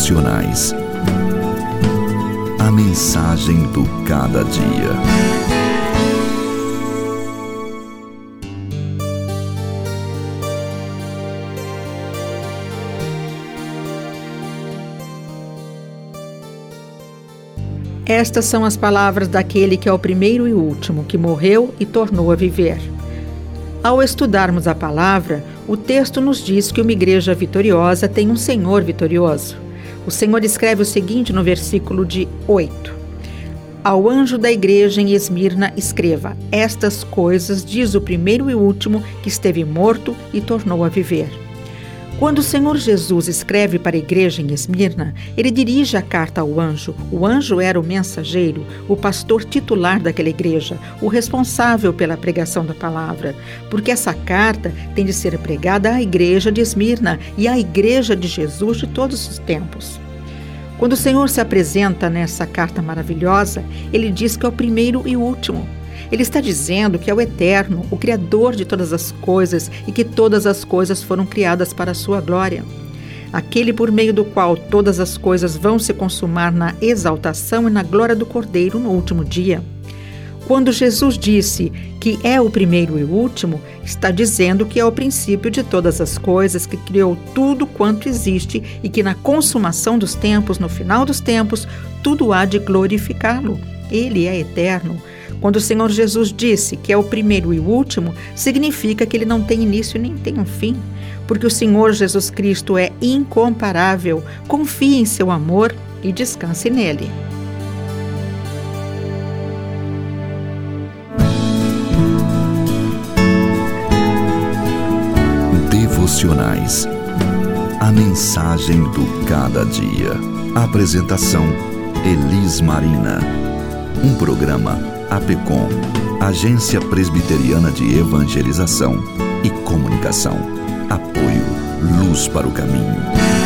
Devocionais. A mensagem do cada dia. Estas são as palavras daquele que é o primeiro e último, que morreu e tornou a viver. Ao estudarmos a palavra, o texto nos diz que uma igreja vitoriosa tem um Senhor vitorioso. O Senhor escreve o seguinte no versículo de 8: Ao anjo da igreja em Esmirna, escreva: Estas coisas diz o primeiro e último que esteve morto e tornou a viver. Quando o Senhor Jesus escreve para a igreja em Esmirna, ele dirige a carta ao anjo. O anjo era o mensageiro, o pastor titular daquela igreja, o responsável pela pregação da palavra, porque essa carta tem de ser pregada à igreja de Esmirna e à igreja de Jesus de todos os tempos. Quando o Senhor se apresenta nessa carta maravilhosa, ele diz que é o primeiro e o último. Ele está dizendo que é o Eterno, o Criador de todas as coisas e que todas as coisas foram criadas para a sua glória. Aquele por meio do qual todas as coisas vão se consumar na exaltação e na glória do Cordeiro no último dia. Quando Jesus disse que é o primeiro e o último, está dizendo que é o princípio de todas as coisas, que criou tudo quanto existe e que na consumação dos tempos, no final dos tempos, tudo há de glorificá-lo. Ele é eterno. Quando o Senhor Jesus disse que é o primeiro e o último, significa que ele não tem início nem tem um fim, porque o Senhor Jesus Cristo é incomparável. Confie em seu amor e descanse nele. Devocionais. A mensagem do cada dia. Apresentação: Elis Marina. Um programa APECOM, Agência Presbiteriana de Evangelização e Comunicação. Apoio Luz para o Caminho.